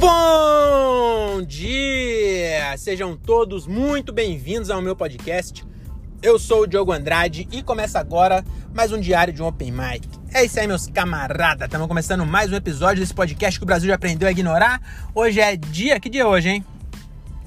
Bom dia! Sejam todos muito bem-vindos ao meu podcast. Eu sou o Diogo Andrade e começa agora mais um diário de um Open Mic. É isso aí, meus camaradas. Estamos começando mais um episódio desse podcast que o Brasil já aprendeu a ignorar. Hoje é dia. Que dia é hoje, hein?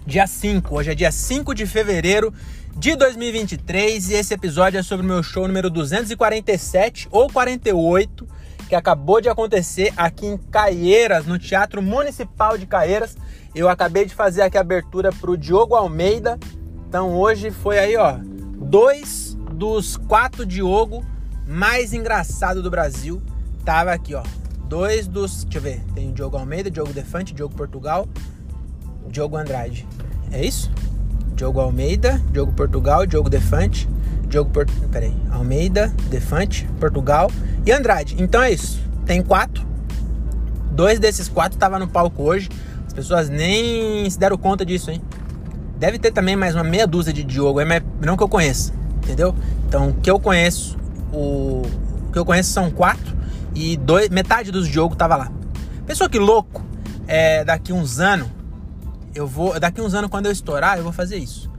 Dia 5. Hoje é dia 5 de fevereiro de 2023 e esse episódio é sobre o meu show número 247 ou 48 que acabou de acontecer aqui em Caieiras, no Teatro Municipal de Caieiras. Eu acabei de fazer aqui a abertura para o Diogo Almeida. Então hoje foi aí, ó, dois dos quatro Diogo mais engraçado do Brasil. Tava aqui, ó. Dois dos. Deixa eu ver. Tem o Diogo Almeida, Diogo Defante, Diogo Portugal, Diogo Andrade. É isso? Diogo Almeida, Diogo Portugal, Diogo Defante, Diogo Port... Peraí. Almeida, Defante, Portugal e Andrade. Então é isso. Tem quatro. Dois desses quatro estavam no palco hoje. As pessoas nem se deram conta disso, hein? Deve ter também mais uma meia dúzia de Diogo, mas não que eu conheça, entendeu? Então, o que eu conheço, o, o que eu conheço são quatro e dois, metade dos Diogo tava lá. Pessoa que louco, é, daqui uns anos, eu vou, daqui uns anos quando eu estourar, eu vou fazer isso.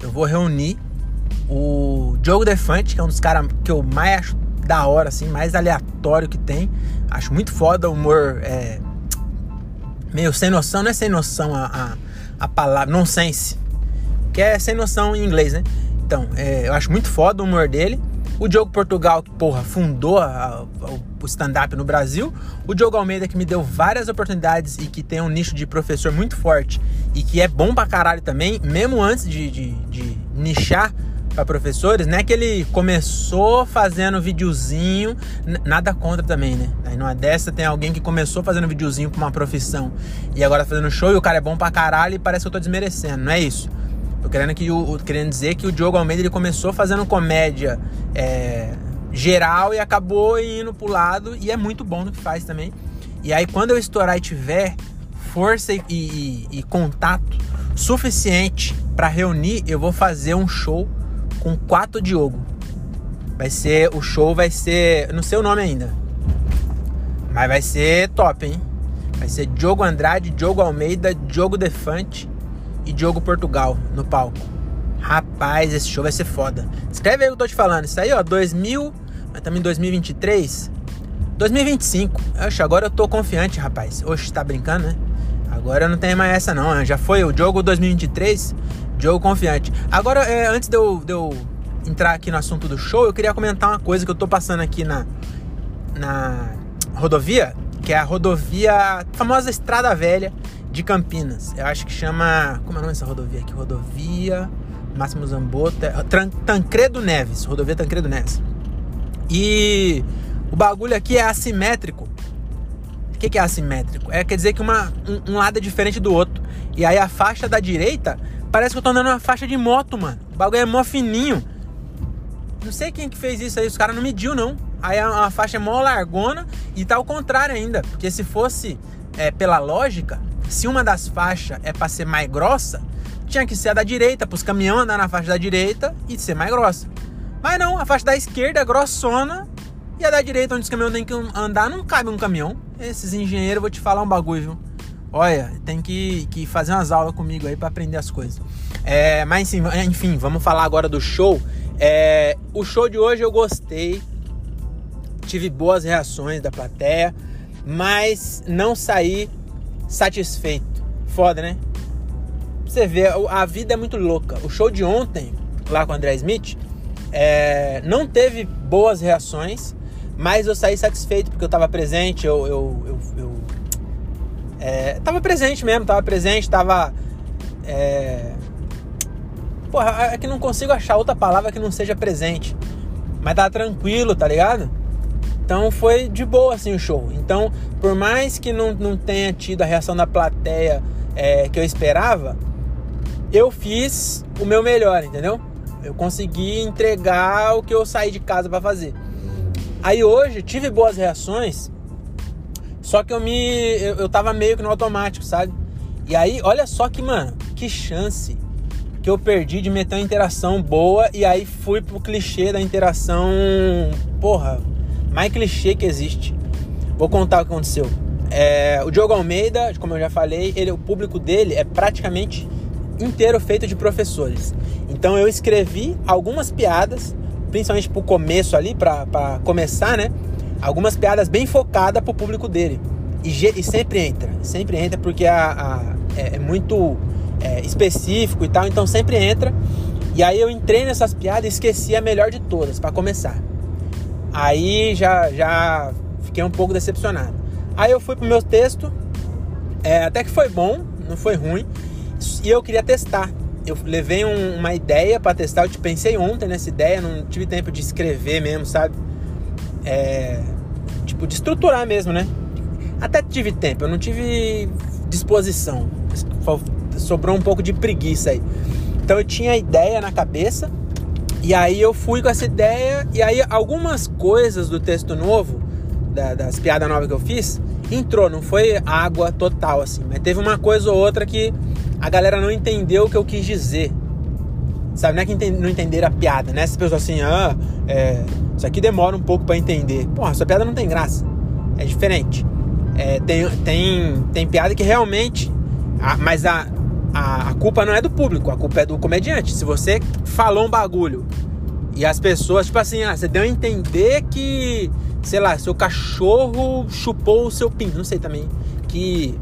Eu vou reunir o Diogo Defante, que é um dos caras que eu mais acho da hora, assim, mais aleatório que tem. Acho muito foda o humor é, meio sem noção, não é sem noção a, a, a palavra, nonsense, que é sem noção em inglês, né? Então, é, eu acho muito foda o humor dele. O Diogo Portugal, que, porra, fundou a, a, o stand-up no Brasil. O Diogo Almeida, que me deu várias oportunidades e que tem um nicho de professor muito forte e que é bom pra caralho também, mesmo antes de, de, de nichar para professores, né? Que ele começou fazendo videozinho, nada contra também, né? Aí numa dessa tem alguém que começou fazendo videozinho com uma profissão e agora tá fazendo show e o cara é bom pra caralho e parece que eu tô desmerecendo, não é isso? Tô querendo, que o, querendo dizer que o Diogo Almeida ele começou fazendo comédia é, geral e acabou indo pro lado e é muito bom no que faz também. E aí quando eu estourar e tiver força e, e, e contato suficiente para reunir, eu vou fazer um show com quatro Diogo. Vai ser, o show vai ser, não sei o nome ainda. Mas vai ser top, hein? Vai ser Diogo Andrade, Diogo Almeida, Diogo Defante e Diogo Portugal no palco. Rapaz, esse show vai ser foda. Escreve aí o que eu tô te falando. Isso aí, ó, 2000, mas também 2023. 2025. Oxe, agora eu tô confiante, rapaz. Oxe, tá brincando, né? Agora não tenho mais essa não. Já foi o jogo 2023. Jogo confiante. Agora, é, antes de eu, de eu entrar aqui no assunto do show, eu queria comentar uma coisa que eu tô passando aqui na, na rodovia, que é a rodovia, famosa Estrada Velha de Campinas. Eu acho que chama. Como é o nome dessa rodovia aqui? Rodovia Máximo Zambota. Tancredo Neves. Rodovia Tancredo Neves. E o bagulho aqui é assimétrico. O que, que é assimétrico? É quer dizer que uma, um, um lado é diferente do outro. E aí a faixa da direita Parece que eu tô andando uma faixa de moto, mano. O bagulho é mó fininho. Não sei quem que fez isso aí, os caras não mediu, não. Aí a, a, faixa é mó largona e tá ao contrário ainda. Porque se fosse é, pela lógica, se uma das faixas é pra ser mais grossa, tinha que ser a da direita, pros caminhões andar na faixa da direita e ser mais grossa. Mas não, a faixa da esquerda é grossona e a da direita, onde os caminhões têm que andar, não cabe um caminhão. Esses engenheiros, vou te falar um bagulho, viu? Olha, tem que, que fazer umas aulas comigo aí para aprender as coisas. É, mas enfim, vamos falar agora do show. É, o show de hoje eu gostei, tive boas reações da plateia, mas não saí satisfeito. Foda, né? Você vê, a vida é muito louca. O show de ontem, lá com o André Smith, é, não teve boas reações, mas eu saí satisfeito porque eu estava presente, eu, eu, eu, eu é, tava presente mesmo, tava presente, tava. É... Porra, é que não consigo achar outra palavra que não seja presente. Mas tava tranquilo, tá ligado? Então foi de boa assim o show. Então, por mais que não, não tenha tido a reação da plateia é, que eu esperava, eu fiz o meu melhor, entendeu? Eu consegui entregar o que eu saí de casa para fazer. Aí hoje tive boas reações, só que eu me. Eu, eu tava meio que no automático, sabe? E aí, olha só que, mano, que chance que eu perdi de meter uma interação boa e aí fui pro clichê da interação. Porra, mais clichê que existe. Vou contar o que aconteceu. É, o Diogo Almeida, como eu já falei, ele, o público dele é praticamente inteiro feito de professores. Então eu escrevi algumas piadas, principalmente pro começo ali, para começar, né? Algumas piadas bem focadas pro público dele. E, e sempre entra, sempre entra porque a, a é, é, muito é, específico e tal, então sempre entra. E aí eu entrei nessas piadas e esqueci a melhor de todas, para começar. Aí já, já fiquei um pouco decepcionado. Aí eu fui pro meu texto, é, até que foi bom, não foi ruim, e eu queria testar. Eu levei um, uma ideia para testar, eu te pensei ontem nessa ideia, não tive tempo de escrever mesmo, sabe? É, tipo, de estruturar mesmo, né? Até tive tempo, eu não tive disposição. Sobrou um pouco de preguiça aí. Então eu tinha a ideia na cabeça, e aí eu fui com essa ideia, e aí algumas coisas do texto novo, da, das piadas novas que eu fiz, entrou, não foi água total assim, mas teve uma coisa ou outra que a galera não entendeu o que eu quis dizer. Sabe, não é que não entenderam a piada, né? Essas pessoas assim, ah, é, isso aqui demora um pouco para entender. Porra, essa piada não tem graça. É diferente. É, tem, tem, tem piada que realmente. A, mas a, a, a culpa não é do público, a culpa é do comediante. Se você falou um bagulho e as pessoas, tipo assim, ah, você deu a entender que, sei lá, seu cachorro chupou o seu pinto. Não sei também. Que.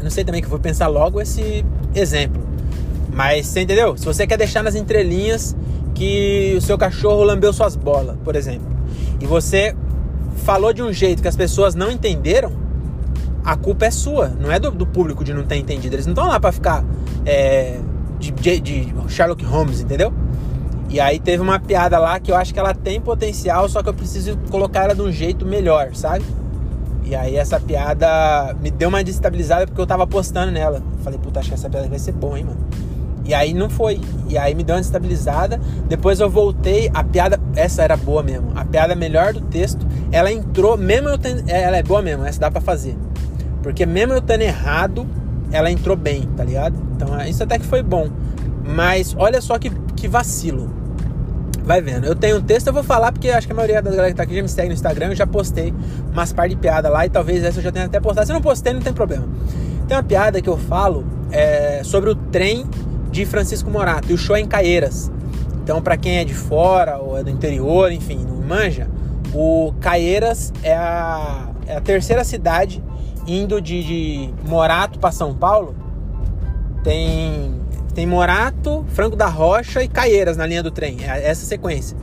Não sei também que eu vou pensar logo esse exemplo. Mas você entendeu? Se você quer deixar nas entrelinhas que o seu cachorro lambeu suas bolas, por exemplo, e você falou de um jeito que as pessoas não entenderam, a culpa é sua, não é do, do público de não ter entendido. Eles não estão lá para ficar é, de, de, de, Sherlock Holmes, entendeu? E aí teve uma piada lá que eu acho que ela tem potencial, só que eu preciso colocar ela de um jeito melhor, sabe? E aí essa piada me deu uma destabilizada porque eu tava apostando nela. Falei, puta, acho que essa piada vai ser boa, hein, mano. E aí não foi. E aí me deu uma destabilizada. Depois eu voltei, a piada, essa era boa mesmo. A piada melhor do texto, ela entrou, mesmo eu tendo, ela é boa mesmo, essa dá para fazer. Porque mesmo eu tendo errado, ela entrou bem, tá ligado? Então isso até que foi bom. Mas olha só que, que vacilo. Vai vendo. Eu tenho um texto, eu vou falar porque acho que a maioria da galera que tá aqui já me segue no Instagram. Eu já postei umas par de piada lá e talvez essa eu já tenha até postado. Se eu não postei, não tem problema. Tem uma piada que eu falo é, sobre o trem de Francisco Morato. E o show é em Caieiras. Então, para quem é de fora ou é do interior, enfim, não manja, o Caieiras é a, é a terceira cidade indo de, de Morato para São Paulo. Tem, tem Morato, Franco da Rocha e Caieiras na linha do trem. É essa sequência.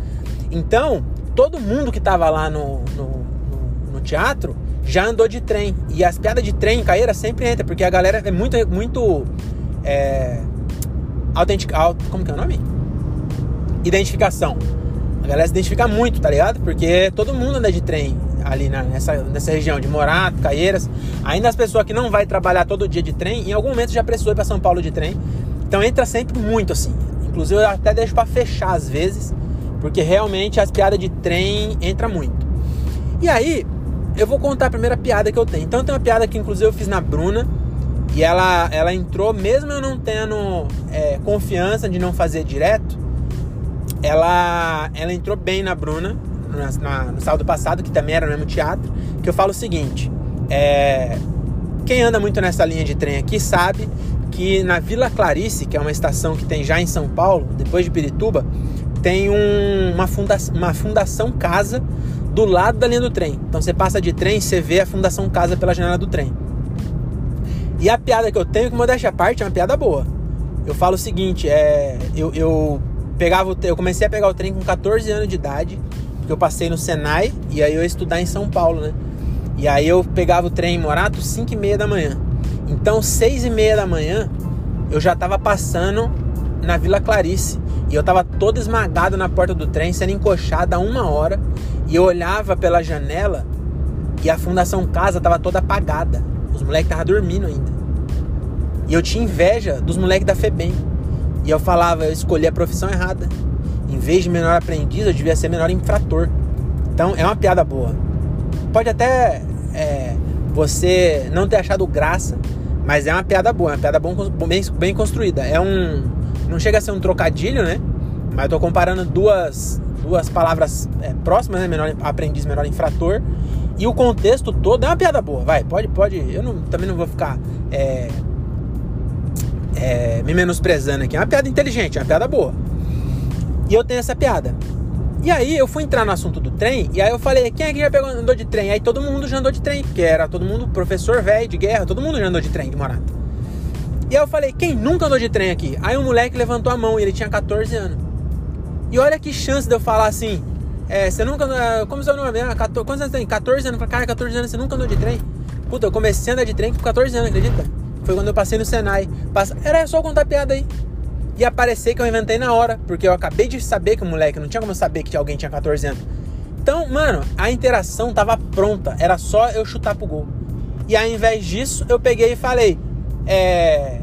Então, todo mundo que tava lá no, no, no, no teatro já andou de trem. E as piadas de trem em Caieiras sempre entra, porque a galera é muito, muito é, autentic, como que é o nome? Identificação. A galera se identifica muito, tá ligado? Porque todo mundo anda de trem ali na, nessa, nessa região de Morato, Caieiras. Ainda as pessoas que não vai trabalhar todo dia de trem, em algum momento já precisou ir para São Paulo de trem. Então entra sempre muito assim. Inclusive eu até deixo para fechar às vezes, porque realmente as piadas de trem entra muito. E aí, eu vou contar a primeira piada que eu tenho. Então tem uma piada que inclusive eu fiz na Bruna, e ela, ela entrou, mesmo eu não tendo é, confiança de não fazer direto, ela, ela entrou bem na Bruna, na, na, no sábado passado, que também era no mesmo teatro, que eu falo o seguinte, é, quem anda muito nessa linha de trem aqui sabe que na Vila Clarice, que é uma estação que tem já em São Paulo, depois de Pirituba, tem um, uma, funda uma fundação casa do lado da linha do trem. Então você passa de trem, você vê a fundação casa pela janela do trem. E a piada que eu tenho, que modéstia parte, é uma piada boa. Eu falo o seguinte, é, eu, eu pegava, eu comecei a pegar o trem com 14 anos de idade, porque eu passei no Senai e aí eu ia estudar em São Paulo, né? E aí eu pegava o trem em Morato 5 e meia da manhã. Então, 6 e meia da manhã, eu já tava passando na Vila Clarice. E eu tava todo esmagado na porta do trem, sendo encoxado há uma hora. E eu olhava pela janela e a Fundação Casa tava toda apagada. Os moleques estavam dormindo ainda. E eu tinha inveja dos moleques da FEBEM. E eu falava, eu escolhi a profissão errada. Em vez de menor aprendiz, eu devia ser menor infrator. Então é uma piada boa. Pode até é, você não ter achado graça, mas é uma piada boa, é uma piada bom, bem, bem construída. É um. Não chega a ser um trocadilho, né? Mas eu tô comparando duas, duas palavras é, próximas, né? Menor aprendiz, menor infrator. E o contexto todo é uma piada boa, vai, pode, pode. Eu não, também não vou ficar é, é, me menosprezando aqui. É uma piada inteligente, é uma piada boa. E eu tenho essa piada. E aí eu fui entrar no assunto do trem, e aí eu falei, quem é que já pegou, andou de trem? Aí todo mundo já andou de trem, porque era todo mundo professor velho de guerra, todo mundo já andou de trem de Morata. E aí eu falei, quem nunca andou de trem aqui? Aí um moleque levantou a mão e ele tinha 14 anos. E olha que chance de eu falar assim, é, você nunca. Como seu nome? Ah, 14, quantos anos tem? 14 anos. Cara, 14 anos, você nunca andou de trem? Puta, eu comecei a andar de trem com 14 anos, acredita? Foi quando eu passei no Senai. Passa... Era só contar piada aí. E aparecer que eu inventei na hora. Porque eu acabei de saber que o moleque, não tinha como saber que alguém tinha 14 anos. Então, mano, a interação tava pronta. Era só eu chutar pro gol. E ao invés disso, eu peguei e falei: É.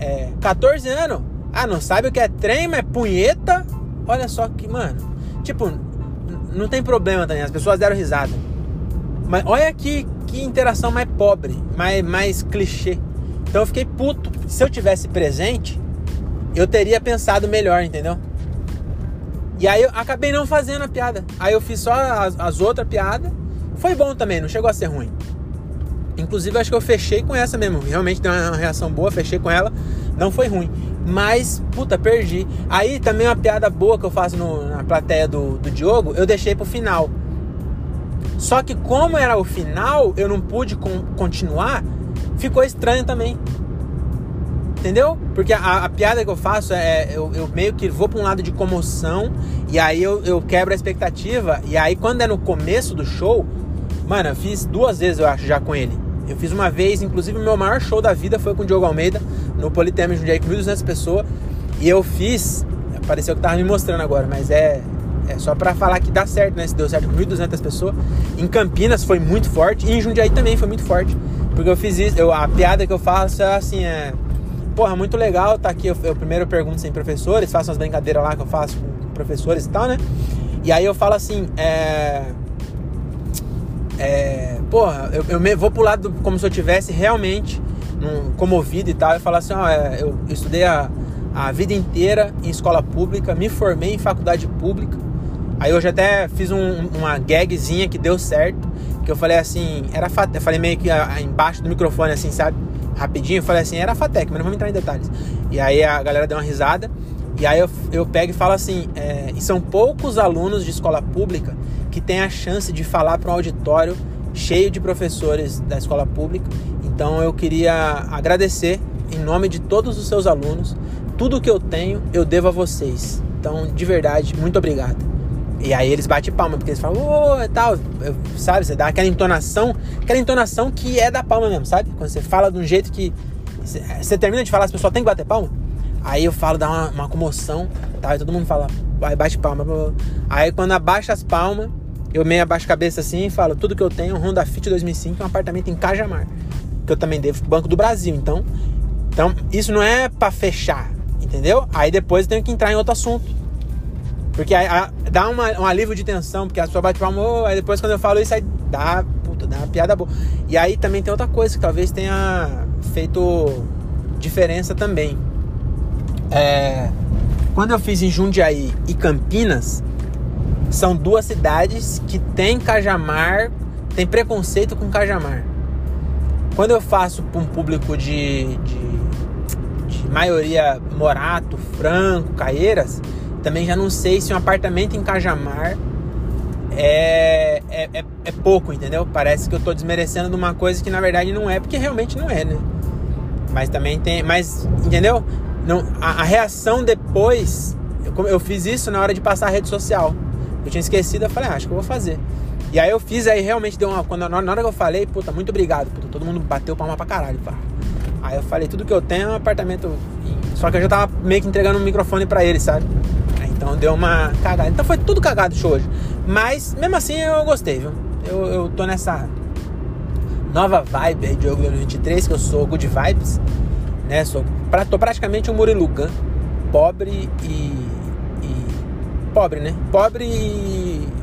É. 14 anos? Ah, não sabe o que é trem, mas punheta? Olha só que, mano. Tipo, não tem problema também, as pessoas deram risada. Mas olha que, que interação mais pobre, mais, mais clichê. Então eu fiquei puto. Se eu tivesse presente, eu teria pensado melhor, entendeu? E aí eu acabei não fazendo a piada. Aí eu fiz só as, as outras piadas. Foi bom também, não chegou a ser ruim. Inclusive, acho que eu fechei com essa mesmo. Realmente deu uma reação boa, fechei com ela. Não foi ruim. Mas, puta, perdi. Aí também uma piada boa que eu faço no, na plateia do, do Diogo, eu deixei pro final. Só que como era o final, eu não pude continuar, ficou estranho também. Entendeu? Porque a, a piada que eu faço é. Eu, eu, meio que vou pra um lado de comoção, e aí eu, eu quebro a expectativa, e aí quando é no começo do show, mano, eu fiz duas vezes, eu acho, já com ele. Eu fiz uma vez, inclusive o meu maior show da vida foi com o Diogo Almeida, no Politema Jundiaí, com 1.200 pessoas. E eu fiz, pareceu que tava me mostrando agora, mas é, é só para falar que dá certo, né? Se deu certo com 1.200 pessoas. Em Campinas foi muito forte, e em Jundiaí também foi muito forte. Porque eu fiz isso, eu, a piada que eu faço é assim, é... Porra, muito legal, tá aqui, eu, eu primeiro pergunto sem professores, faço umas brincadeiras lá que eu faço com professores e tal, né? E aí eu falo assim, é... É, porra, eu, eu vou pro lado como se eu tivesse realmente num, comovido e tal, e falar assim, ó, é, eu, eu estudei a, a vida inteira em escola pública, me formei em faculdade pública. Aí hoje até fiz um, uma gagzinha que deu certo, que eu falei assim, era FATEC, eu falei meio que a, a, embaixo do microfone assim, sabe? Rapidinho, eu falei assim, era FATEC, mas não vamos entrar em detalhes. E aí a galera deu uma risada, e aí eu, eu pego e falo assim, é, e são poucos alunos de escola pública que têm a chance de falar para um auditório cheio de professores da escola pública. Então eu queria agradecer em nome de todos os seus alunos. Tudo que eu tenho, eu devo a vocês. Então, de verdade, muito obrigado. E aí eles batem palma, porque eles falam, ô, oh, tal, sabe? Você dá aquela entonação, aquela entonação que é da palma mesmo, sabe? Quando você fala de um jeito que. Você termina de falar, as pessoas têm que bater palma. Aí eu falo, dá uma, uma comoção, tá? E todo mundo fala, vai, bate palma. Aí quando abaixa as palmas, eu meio abaixo a cabeça assim e falo, tudo que eu tenho, Honda Fit 2005, um apartamento em Cajamar, que eu também devo Banco do Brasil, então, então isso não é para fechar, entendeu? Aí depois eu tenho que entrar em outro assunto. Porque aí, a, dá uma, um alívio de tensão, porque a pessoa bate palma, oh, aí depois quando eu falo isso, aí dá, puta, dá uma piada boa. E aí também tem outra coisa que talvez tenha feito diferença também. É, quando eu fiz em Jundiaí e Campinas, são duas cidades que têm Cajamar, tem preconceito com Cajamar. Quando eu faço para um público de, de, de, maioria Morato, Franco, Caieiras, também já não sei se um apartamento em Cajamar é, é, é, é pouco, entendeu? Parece que eu estou desmerecendo de uma coisa que na verdade não é, porque realmente não é, né? Mas também tem. Mas, entendeu? Não, a, a reação depois. Eu, eu fiz isso na hora de passar a rede social. Eu tinha esquecido, eu falei, ah, acho que eu vou fazer. E aí eu fiz, aí realmente deu uma. Quando, na hora que eu falei, puta, muito obrigado, puta, todo mundo bateu palma pra caralho, pá. Aí eu falei, tudo que eu tenho é um apartamento. Só que eu já tava meio que entregando um microfone pra ele, sabe? Então deu uma cagada. Então foi tudo cagado show hoje. Mas mesmo assim eu gostei, viu? Eu, eu tô nessa nova vibe aí de jogo 2023, que eu sou good vibes, né? Sou, pra, tô praticamente um Murilo Gun, pobre e pobre, né? Pobre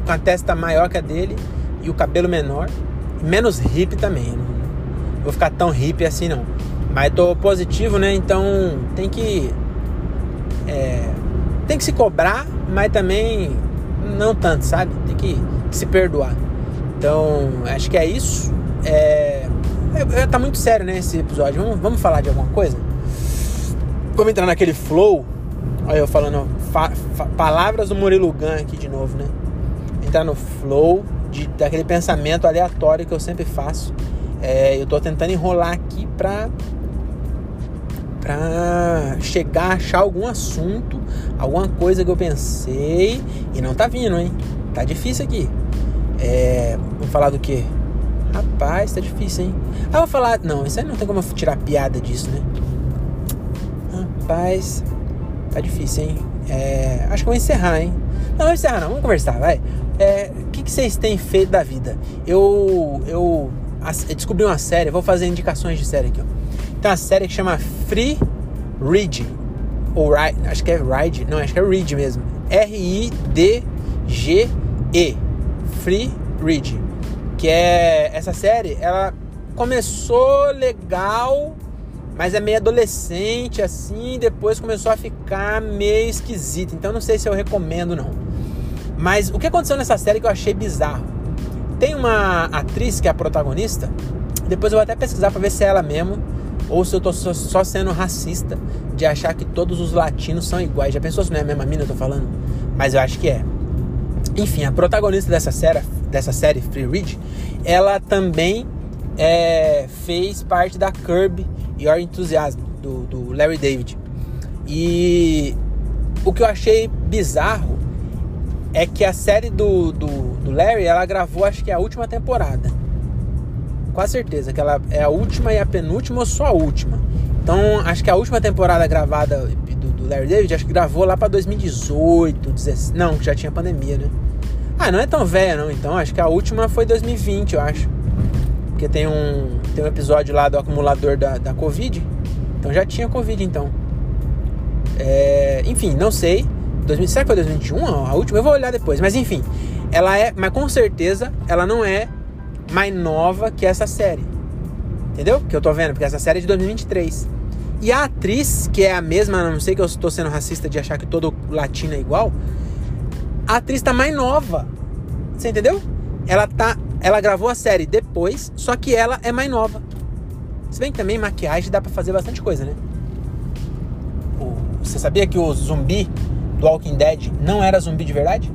com a testa maior que a dele e o cabelo menor. Menos hippie também. Não vou ficar tão hippie assim não. Mas tô positivo, né? Então tem que. É, tem que se cobrar, mas também não tanto, sabe? Tem que, que se perdoar. Então, acho que é isso. É, é, é, tá muito sério, né, esse episódio. Vamos, vamos falar de alguma coisa? Vamos entrar naquele flow. Olha eu falando fa, fa, palavras do Murilo Gun aqui de novo, né? Entrar no flow de, daquele pensamento aleatório que eu sempre faço. É, eu tô tentando enrolar aqui pra pra chegar a achar algum assunto, alguma coisa que eu pensei e não tá vindo, hein? Tá difícil aqui. É, falar do que? Rapaz, tá difícil, hein? Ah, vou falar. Não, isso aí não tem como tirar piada disso, né? Rapaz, tá difícil, hein? É, acho que eu vou encerrar, hein? Não, vou encerrar, não. Vamos conversar, vai. É, que, que vocês têm feito da vida? Eu, eu descobri uma série, vou fazer indicações de série aqui, ó. Tem uma série que chama Free Read. Ou Ride, acho que é Ride, não, acho que é Read mesmo. R-I-D-G-E. Free Read. Que é essa série, ela começou legal, mas é meio adolescente assim, depois começou a ficar meio esquisita. Então não sei se eu recomendo não. Mas o que aconteceu nessa série que eu achei bizarro? Tem uma atriz que é a protagonista, depois eu vou até pesquisar para ver se é ela mesmo ou se eu tô só sendo racista de achar que todos os latinos são iguais. Já pensou se não é a mesma mina eu tô falando? Mas eu acho que é. Enfim, a protagonista dessa série, dessa série Free Read, ela também é, fez parte da Curb Your Enthusiasm, do, do Larry David. E o que eu achei bizarro é que a série do, do, do Larry, ela gravou acho que é a última temporada. Com certeza que ela é a última e a penúltima ou só a última. Então, acho que a última temporada gravada do, do Larry David, acho que gravou lá para 2018, 17, não, já tinha pandemia, né? Ah, não é tão velha não, então, acho que a última foi 2020, eu acho. Porque tem um, tem um episódio lá do acumulador da, da Covid, então já tinha Covid, então. É, enfim, não sei. 2000, será que foi 2021 a última? Eu vou olhar depois, mas enfim. Ela é, mas com certeza, ela não é mais nova que essa série. Entendeu? Que eu tô vendo, porque essa série é de 2023. E a atriz, que é a mesma, a não sei que eu estou sendo racista de achar que todo latino é igual, a atriz tá mais nova. Você entendeu? Ela tá, ela gravou a série depois, só que ela é mais nova. Se bem que também maquiagem dá para fazer bastante coisa, né? Você sabia que o zumbi do Walking Dead não era zumbi de verdade?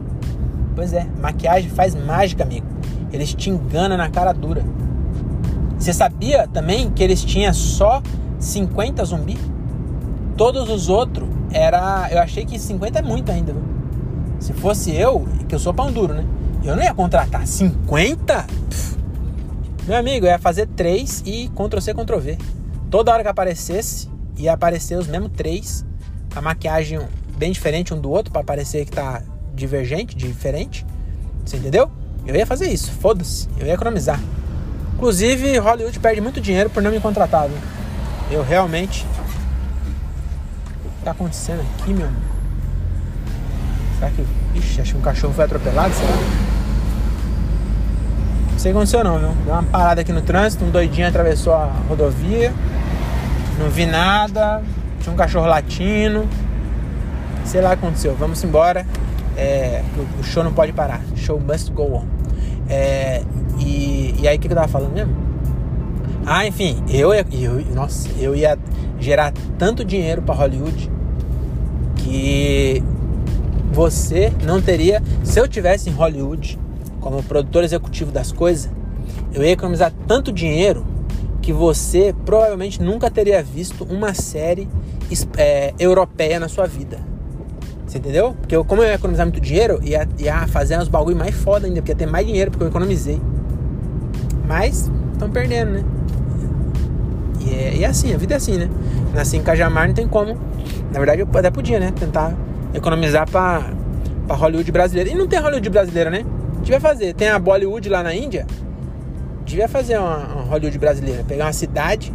Pois é, maquiagem faz mágica, amigo. Eles te enganam na cara dura. Você sabia também que eles tinham só 50 zumbi? Todos os outros era. Eu achei que 50 é muito ainda, viu? Se fosse eu, que eu sou pão duro, né? Eu não ia contratar 50? Pff. Meu amigo, eu ia fazer 3 e Ctrl-C, Ctrl-V. Toda hora que aparecesse, ia aparecer os mesmos 3. A maquiagem bem diferente um do outro, para parecer que tá divergente, diferente. Você entendeu? Eu ia fazer isso, foda-se, eu ia economizar. Inclusive, Hollywood perde muito dinheiro por não me contratar, viu? Eu realmente. O que tá acontecendo aqui, meu? Será que. Ixi, acho que um cachorro foi atropelado, será? Não sei o que aconteceu não, viu? Deu uma parada aqui no trânsito, um doidinho atravessou a rodovia. Não vi nada. Tinha um cachorro latino. Sei lá o que aconteceu. Vamos embora. É, o show não pode parar. Show must go on. É, e, e aí o que, eu tava falando mesmo? Ah, enfim, eu, eu, nossa, eu ia gerar tanto dinheiro para Hollywood que você não teria. Se eu tivesse em Hollywood como produtor executivo das coisas, eu ia economizar tanto dinheiro que você provavelmente nunca teria visto uma série é, europeia na sua vida. Você entendeu? Porque eu, como eu ia economizar muito dinheiro, ia, ia fazer uns bagulho mais foda ainda, porque ia ter mais dinheiro porque eu economizei. Mas, estão perdendo, né? E é, e é assim, a vida é assim, né? Nasci em Cajamar, não tem como. Na verdade, eu até podia, né? Tentar economizar pra, pra Hollywood brasileira. E não tem Hollywood brasileira, né? Devia fazer. Tem a Bollywood lá na Índia. Devia fazer uma, uma Hollywood brasileira. Pegar uma cidade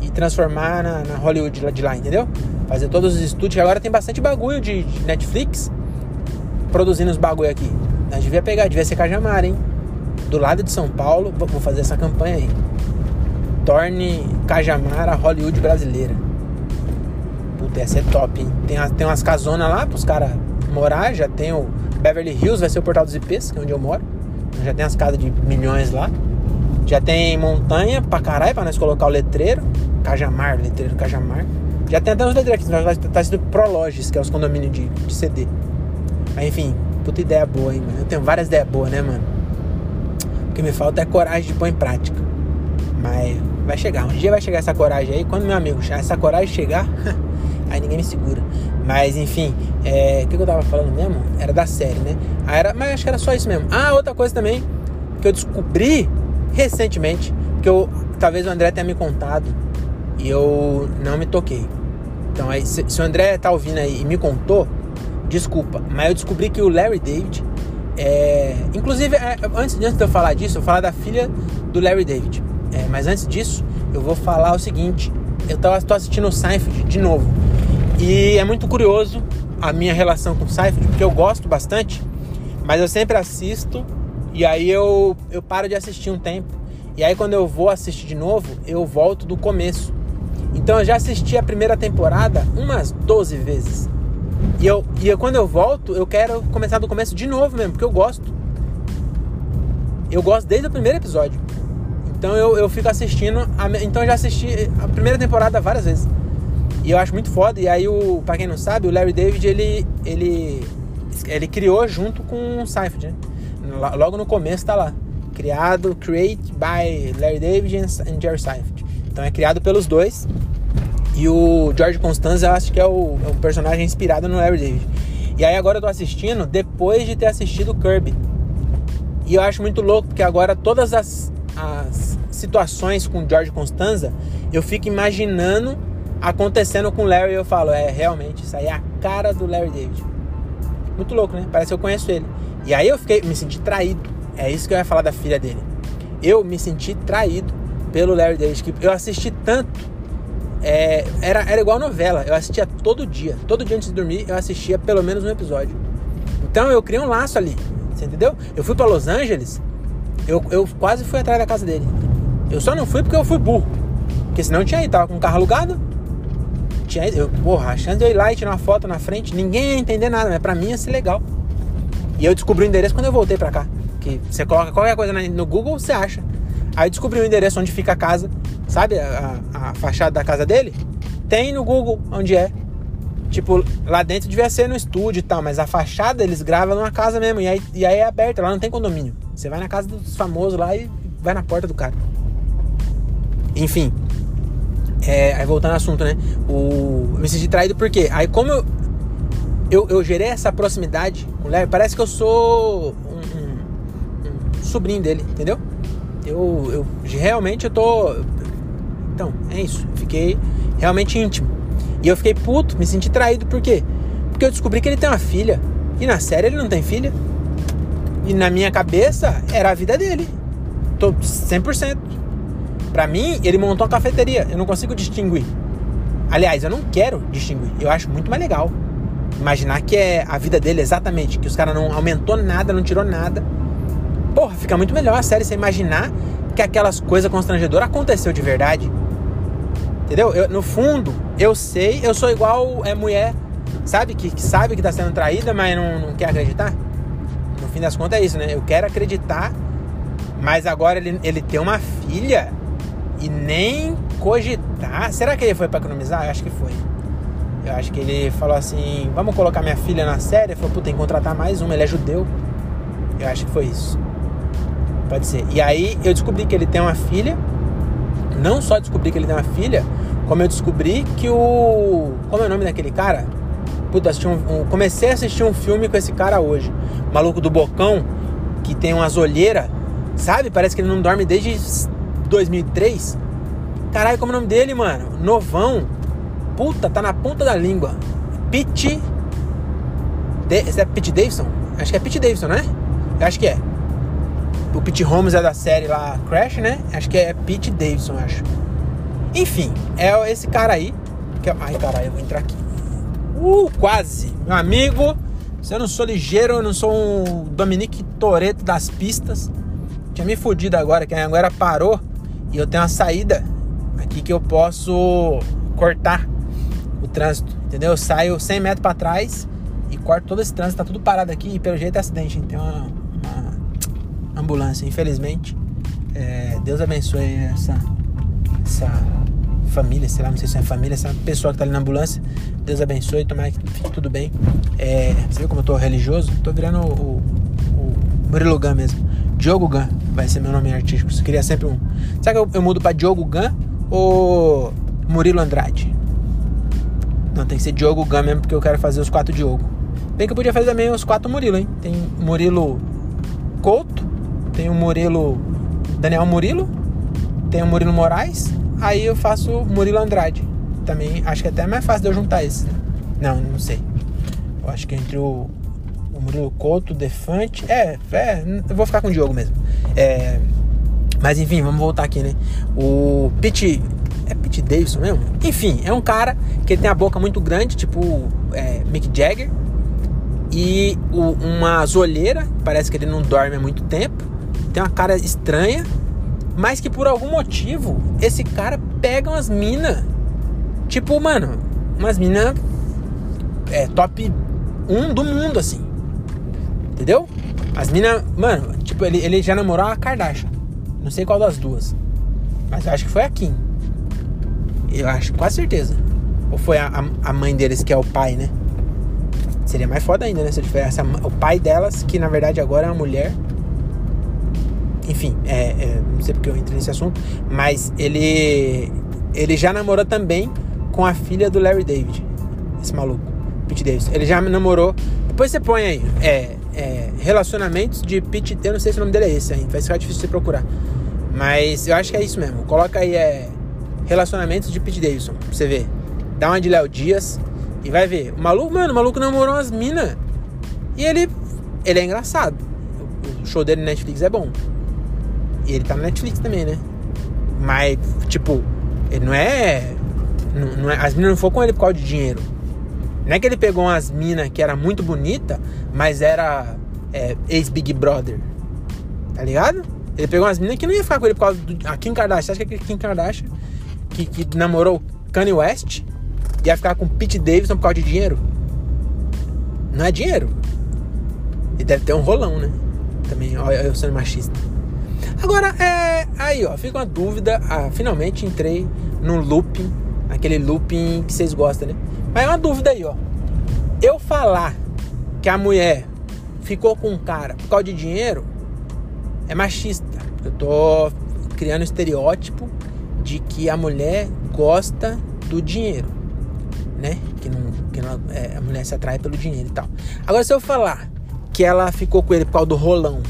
e transformar na, na Hollywood de lá, entendeu? Fazer todos os estúdios, que agora tem bastante bagulho de, de Netflix produzindo os bagulho aqui. Gente devia pegar, devia ser Cajamar, hein? Do lado de São Paulo, vou fazer essa campanha aí. Torne Cajamar a Hollywood brasileira. Puta, ia ser top, hein? Tem, tem umas casonas lá pros caras morar, já tem o Beverly Hills, vai ser o Portal dos IPs, que é onde eu moro. Já tem as casas de milhões lá. Já tem montanha pra caralho pra nós colocar o letreiro. Cajamar, letreiro Cajamar. Já tem até uns letreiros aqui, tá escrito Prologes, que é os condomínios de, de CD. Mas enfim, puta ideia boa, hein, mano. Eu tenho várias ideias boas, né, mano? O que me falta é coragem de pôr em prática. Mas vai chegar, um dia vai chegar essa coragem aí. Quando meu amigo essa coragem chegar, aí ninguém me segura. Mas enfim, é, o que, que eu tava falando mesmo? Era da série, né? Ah, era, mas acho que era só isso mesmo. Ah, outra coisa também que eu descobri recentemente, que eu talvez o André tenha me contado e eu não me toquei. Então aí, se, se o André tá ouvindo aí e me contou, desculpa, mas eu descobri que o Larry David é, inclusive, é, antes, antes de eu falar disso, eu vou falar da filha do Larry David. É, mas antes disso, eu vou falar o seguinte: eu tô, assistindo o Seinfeld de novo. E é muito curioso a minha relação com o Seinfeld, porque eu gosto bastante, mas eu sempre assisto e aí eu, eu paro de assistir um tempo. E aí quando eu vou assistir de novo, eu volto do começo. Então eu já assisti a primeira temporada umas 12 vezes. E eu, e eu, quando eu volto, eu quero começar do começo de novo mesmo, porque eu gosto. Eu gosto desde o primeiro episódio. Então eu, eu fico assistindo. A, então eu já assisti a primeira temporada várias vezes. E eu acho muito foda. E aí, o, pra quem não sabe, o Larry David ele, ele, ele criou junto com o Seinfeld, né? Logo no começo tá lá. Criado, create by Larry David and Jerry Seinfeld. Então é criado pelos dois. E o George Constanza eu acho que é o, é o personagem inspirado no Larry David. E aí agora eu tô assistindo depois de ter assistido Kirby. E eu acho muito louco, porque agora todas as, as situações com George Constanza, eu fico imaginando acontecendo com o Larry e eu falo, é, realmente, isso aí é a cara do Larry David. Muito louco, né? Parece que eu conheço ele. E aí eu fiquei, me senti traído. É isso que eu ia falar da filha dele. Eu me senti traído pelo Larry David. Que eu assisti tanto é, era, era igual novela, eu assistia todo dia. Todo dia antes de dormir, eu assistia pelo menos um episódio. Então eu criei um laço ali, você entendeu? Eu fui para Los Angeles, eu, eu quase fui atrás da casa dele. Eu só não fui porque eu fui burro. Porque senão tinha ido, tava com o carro alugado. Tinha eu, porra, a chance de eu ir lá e tirar uma foto na frente, ninguém ia entender nada, mas pra mim ia ser legal. E eu descobri o endereço quando eu voltei pra cá. Que você coloca qualquer coisa no Google, você acha. Aí descobri o endereço onde fica a casa, sabe? A, a, fachada da casa dele. Tem no Google onde é. Tipo, lá dentro devia ser no estúdio e tal, mas a fachada eles gravam numa casa mesmo. E aí, e aí é aberta, lá não tem condomínio. Você vai na casa dos famosos lá e vai na porta do cara. Enfim. É, aí voltando ao assunto, né? O, eu me senti traído porque aí como eu, eu, eu gerei essa proximidade com o Larry, parece que eu sou um, um, um sobrinho dele, entendeu? Eu, eu realmente eu tô. Então, é isso. Fiquei realmente íntimo. E eu fiquei puto, me senti traído, por quê? Porque eu descobri que ele tem uma filha. E na série ele não tem filha. E na minha cabeça era a vida dele. Tô 100%. Pra mim, ele montou uma cafeteria. Eu não consigo distinguir. Aliás, eu não quero distinguir. Eu acho muito mais legal. Imaginar que é a vida dele exatamente. Que os caras não aumentou nada, não tirou nada porra, fica muito melhor a série você imaginar que aquelas coisas constrangedoras aconteceu de verdade. Entendeu? Eu, no fundo, eu sei, eu sou igual é mulher, sabe? Que, que sabe que tá sendo traída, mas não, não quer acreditar. No fim das contas é isso, né? Eu quero acreditar, mas agora ele, ele tem uma filha e nem cogitar. Será que ele foi para economizar? Eu acho que foi. Eu acho que ele falou assim: vamos colocar minha filha na série. Ele falou: puta, tem que contratar mais uma, ele é judeu. Eu acho que foi isso. Pode ser. E aí eu descobri que ele tem uma filha. Não só descobri que ele tem uma filha, como eu descobri que o. Como é o nome daquele cara? Puta, assisti um, um... comecei a assistir um filme com esse cara hoje. Maluco do Bocão, que tem umas olheiras, sabe? Parece que ele não dorme desde 2003. Caralho, como é o nome dele, mano? Novão. Puta, tá na ponta da língua. Pete. De... É Pete Davidson? Acho que é Pete Davidson, né? Acho que é. O Pete Holmes é da série lá Crash, né? Acho que é Pete Davidson, acho. Enfim, é esse cara aí. Que é... Ai, caralho, eu vou entrar aqui. Uh, quase. Meu amigo, se eu não sou ligeiro, eu não sou um Dominique Toreto das pistas. Tinha me fudido agora, que agora parou. E eu tenho uma saída aqui que eu posso cortar o trânsito. Entendeu? Eu saio 100 metros para trás e corto todo esse trânsito. Tá tudo parado aqui e pelo jeito é acidente. Então, ambulância, infelizmente. É, Deus abençoe essa, essa família, sei lá, não sei se é família, essa pessoa que tá ali na ambulância. Deus abençoe, tomara que fique tudo bem. É, você viu como eu tô religioso? Tô virando o, o, o Murilo Gun mesmo. Diogo Gun vai ser meu nome artístico. Você queria sempre um. Será que eu, eu mudo pra Diogo Gun ou Murilo Andrade? Não, tem que ser Diogo Gun mesmo, porque eu quero fazer os quatro Diogo. Bem que eu podia fazer também os quatro Murilo, hein? Tem Murilo Couto, tem o Murilo. Daniel Murilo, tem o Murilo Moraes, aí eu faço Murilo Andrade. Também acho que é até mais fácil de eu juntar esses. Né? Não, não sei. Eu acho que entre o, o Murilo Couto, o Defante. É, é, eu vou ficar com o Diogo mesmo. É, mas enfim, vamos voltar aqui, né? O Pete. É Pete Davidson mesmo? Enfim, é um cara que tem a boca muito grande, tipo é, Mick Jagger. E o, uma zoleira, parece que ele não dorme há muito tempo. Tem uma cara estranha, mas que por algum motivo esse cara pega umas minas. Tipo, mano, umas minas é, top 1 do mundo, assim. Entendeu? As minas, mano, tipo, ele, ele já namorou a Kardashian. Não sei qual das duas. Mas acho que foi a Kim. Eu acho, quase certeza. Ou foi a, a, mãe deles, que é o pai, né? Seria mais foda ainda, né? Se eu tivesse o pai delas, que na verdade agora é uma mulher. Enfim, é, é, não sei porque eu entrei nesse assunto, mas ele ele já namorou também com a filha do Larry David, esse maluco, Pete Davis. Ele já namorou. Depois você põe aí, é, é, relacionamentos de Pete. Eu não sei se o nome dele é esse ainda, vai ficar difícil você procurar. Mas eu acho que é isso mesmo. Coloca aí é relacionamentos de Pete Davidson, pra você ver. Dá uma de Léo Dias, e vai ver. O maluco, mano, o maluco namorou umas minas. E ele. Ele é engraçado. O show dele na Netflix é bom. E ele tá na Netflix também, né? Mas, tipo, ele não é. Não, não é as minas não foram com ele por causa de dinheiro. Não é que ele pegou umas minas que era muito bonita, mas era é, ex-Big Brother. Tá ligado? Ele pegou umas minas que não ia ficar com ele por causa do. A Kim Kardashian. Você acha que a Kim Kardashian, que, que namorou Kanye West, ia ficar com Pete Davidson por causa de dinheiro? Não é dinheiro. E deve ter um rolão, né? Também, ó, eu sendo machista. Agora, é. Aí, ó, fica uma dúvida. Ah, finalmente entrei no looping. Aquele looping que vocês gostam, né? Mas é uma dúvida aí, ó. Eu falar que a mulher ficou com um cara por causa de dinheiro é machista. Eu tô criando estereótipo de que a mulher gosta do dinheiro né? Que, não, que não, é, a mulher se atrai pelo dinheiro e tal. Agora, se eu falar que ela ficou com ele por causa do rolão,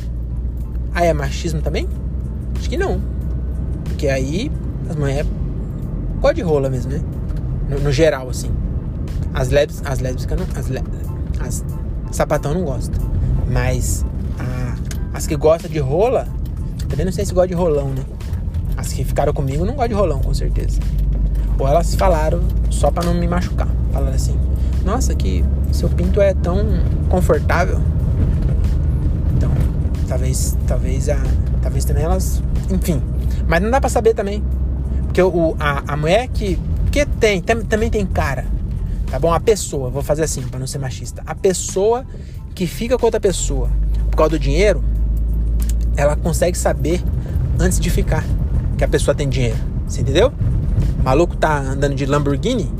aí é machismo também? Acho que não. Porque aí as mulheres gostam de rola mesmo, né? No, no geral, assim. As lésbicas, as lésbicas não. As, as sapatão não gostam. Mas a, as que gostam de rola, também não sei se gostam de rolão, né? As que ficaram comigo não gostam de rolão, com certeza. Ou elas falaram só para não me machucar. Falaram assim: Nossa, que seu pinto é tão confortável. Talvez, talvez a, talvez também elas, enfim. Mas não dá para saber também, porque o, a, a mulher que, que tem, tam, também tem cara, tá bom? A pessoa, vou fazer assim para não ser machista. A pessoa que fica com outra pessoa por causa do dinheiro, ela consegue saber antes de ficar que a pessoa tem dinheiro. Você entendeu? O maluco tá andando de Lamborghini,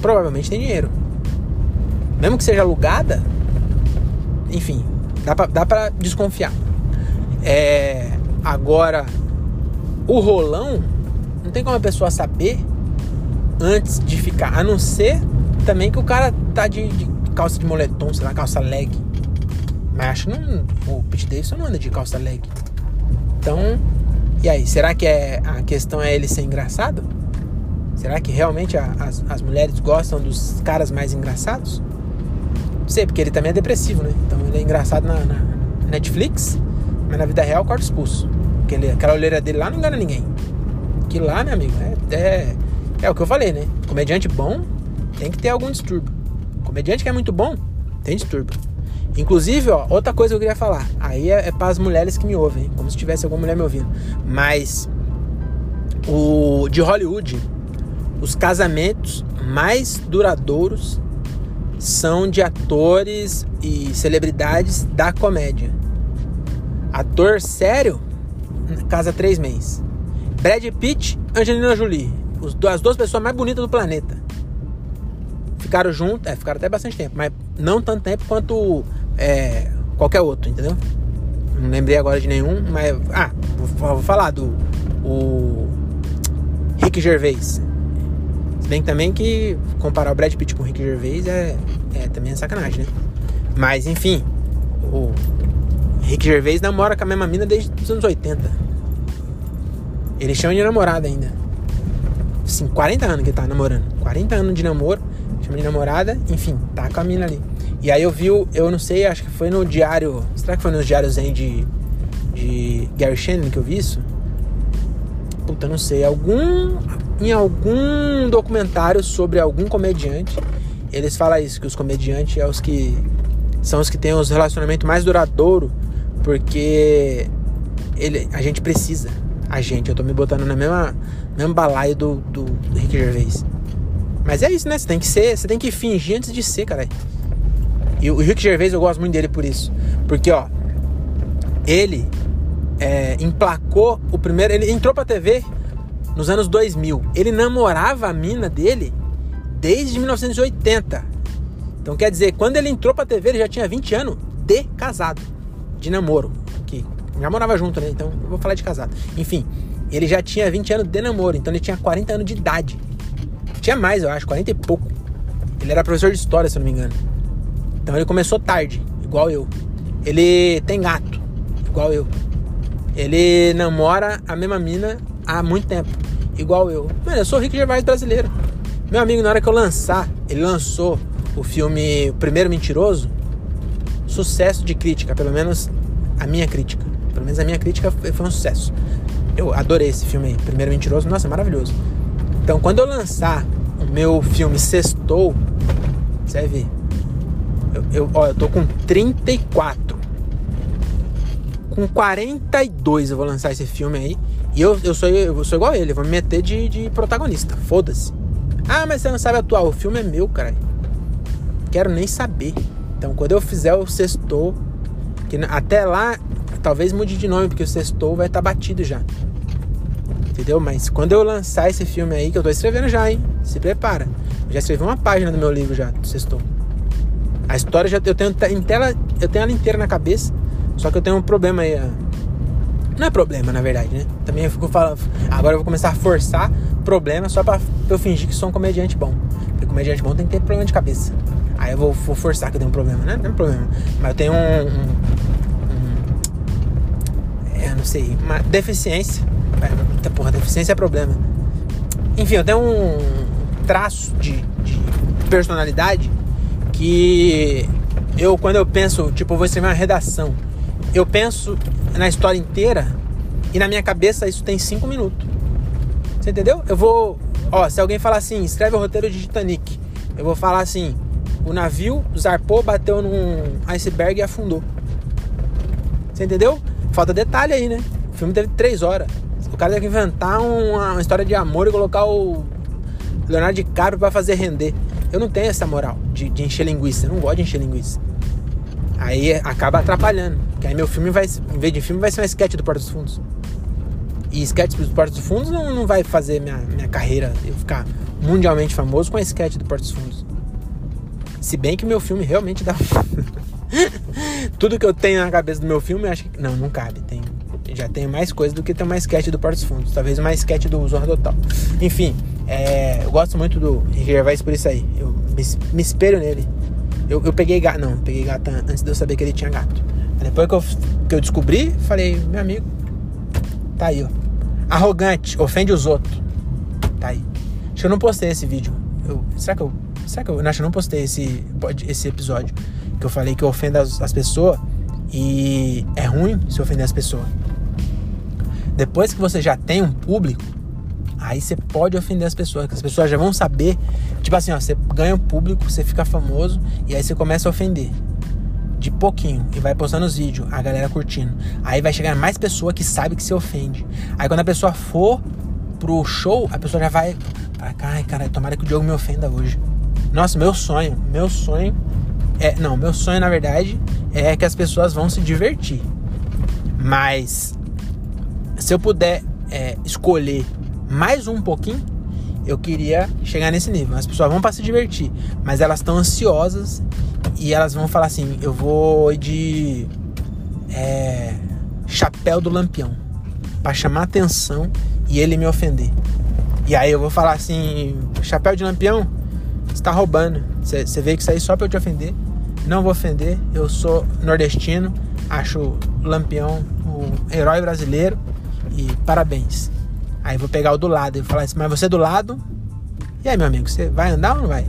provavelmente tem dinheiro. Mesmo que seja alugada, enfim, dá pra, dá pra desconfiar. É, agora, o rolão, não tem como a pessoa saber antes de ficar, a não ser também que o cara tá de, de calça de moletom, sei lá, calça leg. Mas acho que não, o Pete Davidson não anda de calça leg. Então, e aí, será que é, a questão é ele ser engraçado? Será que realmente a, as, as mulheres gostam dos caras mais engraçados? Porque ele também é depressivo, né? Então ele é engraçado na, na Netflix, mas na vida real corta os pulsos. Porque ele, aquela olheira dele lá não engana ninguém. Que lá, meu amigo, é, é, é o que eu falei, né? Comediante bom tem que ter algum distúrbio. Comediante que é muito bom tem distúrbio. Inclusive, ó, outra coisa que eu queria falar. Aí é, é para as mulheres que me ouvem, como se tivesse alguma mulher me ouvindo. Mas o de Hollywood, os casamentos mais duradouros são de atores e celebridades da comédia. Ator sério, casa três meses. Brad Pitt, Angelina Jolie. As duas pessoas mais bonitas do planeta. Ficaram juntos, é, ficaram até bastante tempo, mas não tanto tempo quanto é, qualquer outro, entendeu? Não lembrei agora de nenhum, mas. Ah, vou, vou falar do. O. Rick Gervais. Se bem também que comparar o Brad Pitt com o Rick Gervais é, é também é sacanagem, né? Mas enfim, o Rick Gervais namora com a mesma mina desde os anos 80. Ele chama de namorada ainda. Sim, 40 anos que ele tá namorando. 40 anos de namoro, chama de namorada, enfim, tá com a mina ali. E aí eu vi, eu não sei, acho que foi no diário. Será que foi nos diários aí de, de Gary Shannon que eu vi isso? Puta, não sei. Algum. Em algum documentário sobre algum comediante, eles falam isso, que os comediantes é os que. São os que têm os relacionamentos mais duradouros, porque ele, a gente precisa. A gente, eu tô me botando na mesma, mesma balaio do, do, do Rick Gervais. Mas é isso, né? Você tem que ser, você tem que fingir antes de ser, cara. E o Rick Gervais eu gosto muito dele por isso. Porque, ó, ele é, emplacou o primeiro. Ele entrou pra TV nos anos 2000. Ele namorava a mina dele desde 1980. Então quer dizer, quando ele entrou pra TV, ele já tinha 20 anos de casado, de namoro. Que já morava junto, né? Então eu vou falar de casado. Enfim, ele já tinha 20 anos de namoro, então ele tinha 40 anos de idade. Tinha mais, eu acho, 40 e pouco. Ele era professor de história, se não me engano. Então ele começou tarde, igual eu. Ele tem gato, igual eu. Ele namora a mesma mina há muito tempo, igual eu. Mano, eu sou o Rick Gervais brasileiro. Meu amigo, na hora que eu lançar, ele lançou o filme O Primeiro Mentiroso, sucesso de crítica, pelo menos a minha crítica. Pelo menos a minha crítica foi um sucesso. Eu adorei esse filme aí, Primeiro Mentiroso, nossa, maravilhoso. Então, quando eu lançar o meu filme Sextou, você vai ver, eu, eu, ó, eu tô com 34. Com 42 eu vou lançar esse filme aí. E eu, eu, sou, eu sou igual a ele, eu vou me meter de, de protagonista. Foda-se. Ah, mas você não sabe atuar. O filme é meu, cara. Quero nem saber. Então, quando eu fizer o sextou, que até lá, talvez mude de nome, porque o sextou vai estar tá batido já. Entendeu? Mas quando eu lançar esse filme aí, que eu tô escrevendo já, hein? Se prepara. Eu já escrevi uma página do meu livro já, do sextou. A história já eu tenho em tela, eu tenho ela inteira na cabeça, só que eu tenho um problema aí. Não é problema, na verdade, né? Também eu fico falando. Agora eu vou começar a forçar problema só pra eu fingir que sou um comediante bom. Porque comediante bom tem que ter problema de cabeça. Aí eu vou, vou forçar que eu tenho um problema, né? Não tem problema. Mas eu tenho um. um, um é, não sei, uma deficiência. Eita porra, deficiência é problema. Enfim, eu tenho um traço de, de personalidade que eu, quando eu penso, tipo, eu vou escrever uma redação, eu penso na história inteira e na minha cabeça isso tem cinco minutos. Você entendeu? Eu vou. Ó, se alguém falar assim, escreve o roteiro de Titanic, eu vou falar assim: o navio zarpou, bateu num iceberg e afundou. Você entendeu? Falta detalhe aí, né? O filme teve três horas. O cara teve que inventar uma, uma história de amor e colocar o Leonardo DiCaprio para fazer render. Eu não tenho essa moral de, de encher linguiça. Eu não gosto de encher linguiça. Aí acaba atrapalhando. Porque aí meu filme vai, em vez de filme, vai ser um sketch do Porto dos Fundos. E sketch do Porto dos Fundos não, não vai fazer minha, minha carreira eu ficar mundialmente famoso com a sketch do Porto dos Fundos. Se bem que meu filme realmente dá. Tudo que eu tenho na cabeça do meu filme, acho que. Não, não cabe. Tem, já tenho mais coisa do que ter uma sketch do Porto dos Fundos. Talvez uma sketch do Zorra Total. Enfim, é, eu gosto muito do Rick Gervais por isso aí. Eu me, me espelho nele. Eu, eu peguei gato. Não, peguei gato antes de eu saber que ele tinha gato. Depois que eu, que eu descobri, falei, meu amigo, tá aí, ó. Arrogante, ofende os outros. Tá aí. Acho que eu não postei esse vídeo. Eu, será que eu. Será que eu. Acho que eu não postei esse, esse episódio. Que eu falei que eu ofendo as, as pessoas. E é ruim se ofender as pessoas. Depois que você já tem um público, Aí você pode ofender as pessoas, as pessoas já vão saber. Tipo assim, ó, você ganha um público, você fica famoso e aí você começa a ofender. De pouquinho. E vai postando os vídeos, a galera curtindo. Aí vai chegar mais pessoa que sabe que se ofende. Aí quando a pessoa for pro show, a pessoa já vai. Ai, cara, tomara que o Diogo me ofenda hoje. Nossa, meu sonho, meu sonho é. Não, meu sonho na verdade é que as pessoas vão se divertir. Mas se eu puder é, escolher mais um pouquinho, eu queria chegar nesse nível. As pessoas vão para se divertir, mas elas estão ansiosas e elas vão falar assim: eu vou de é, chapéu do lampião para chamar atenção e ele me ofender. E aí eu vou falar assim: chapéu de lampião, você tá roubando. Você veio que sair só pra eu te ofender. Não vou ofender, eu sou nordestino, acho Lampião um herói brasileiro e parabéns. Aí vou pegar o do lado e vou falar assim, mas você é do lado? E aí, meu amigo, você vai andar ou não vai?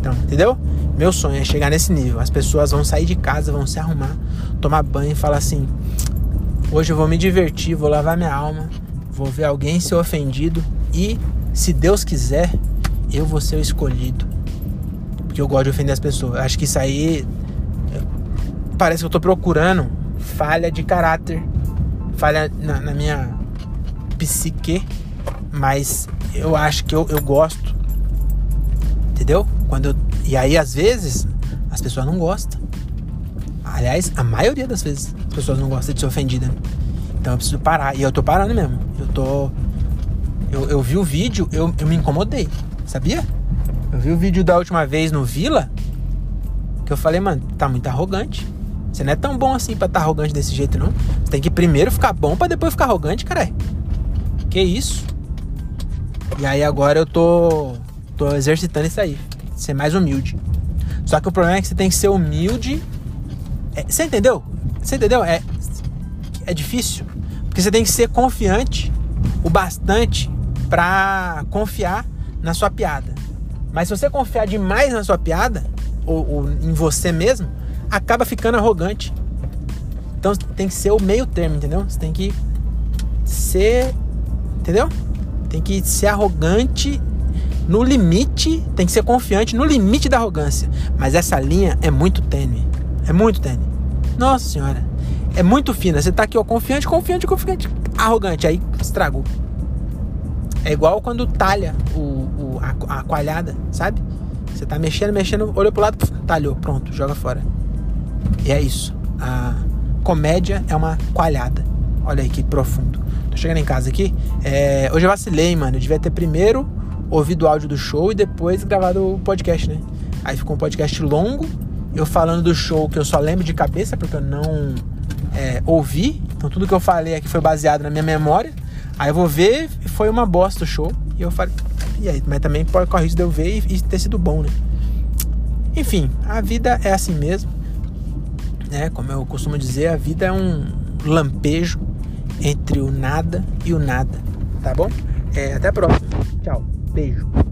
Então, entendeu? Meu sonho é chegar nesse nível. As pessoas vão sair de casa, vão se arrumar, tomar banho e falar assim: hoje eu vou me divertir, vou lavar minha alma, vou ver alguém ser ofendido e, se Deus quiser, eu vou ser o escolhido. Porque eu gosto de ofender as pessoas. Acho que isso aí parece que eu tô procurando falha de caráter, falha na, na minha psique, mas eu acho que eu, eu gosto. Entendeu? Quando eu, e aí, às vezes, as pessoas não gostam. Aliás, a maioria das vezes as pessoas não gostam de ser ofendida. Então eu preciso parar. E eu tô parando mesmo. Eu tô. Eu, eu vi o vídeo, eu, eu me incomodei. Sabia? Eu vi o vídeo da última vez no Vila. Que eu falei, mano, tá muito arrogante. Você não é tão bom assim pra estar tá arrogante desse jeito, não. Você tem que primeiro ficar bom para depois ficar arrogante, cara. Que isso? E aí agora eu tô. tô exercitando isso aí. Ser mais humilde. Só que o problema é que você tem que ser humilde. É, você entendeu? Você entendeu? É, é difícil. Porque você tem que ser confiante o bastante para confiar na sua piada. Mas se você confiar demais na sua piada, ou, ou em você mesmo, acaba ficando arrogante. Então tem que ser o meio termo, entendeu? Você tem que ser. Entendeu? Tem que ser arrogante no limite, tem que ser confiante no limite da arrogância. Mas essa linha é muito tênue. É muito tênue. Nossa senhora. É muito fina. Você tá aqui, ó, confiante, confiante, confiante. Arrogante. Aí estragou. É igual quando talha o, o a, a coalhada, sabe? Você tá mexendo, mexendo, olhou pro lado, talhou, pronto, joga fora. E é isso. A comédia é uma coalhada. Olha aí que profundo. Tô chegando em casa aqui. É, hoje eu vacilei, mano. Eu devia ter primeiro ouvido o áudio do show e depois gravado o podcast, né? Aí ficou um podcast longo. Eu falando do show que eu só lembro de cabeça, porque eu não é, ouvi. Então tudo que eu falei aqui foi baseado na minha memória. Aí eu vou ver, foi uma bosta o show. E eu falei, e aí? Mas também pode correr isso de eu ver e, e ter sido bom, né? Enfim, a vida é assim mesmo né? Como eu costumo dizer, a vida é um lampejo entre o nada e o nada, tá bom? É, até a próxima. Tchau. Beijo.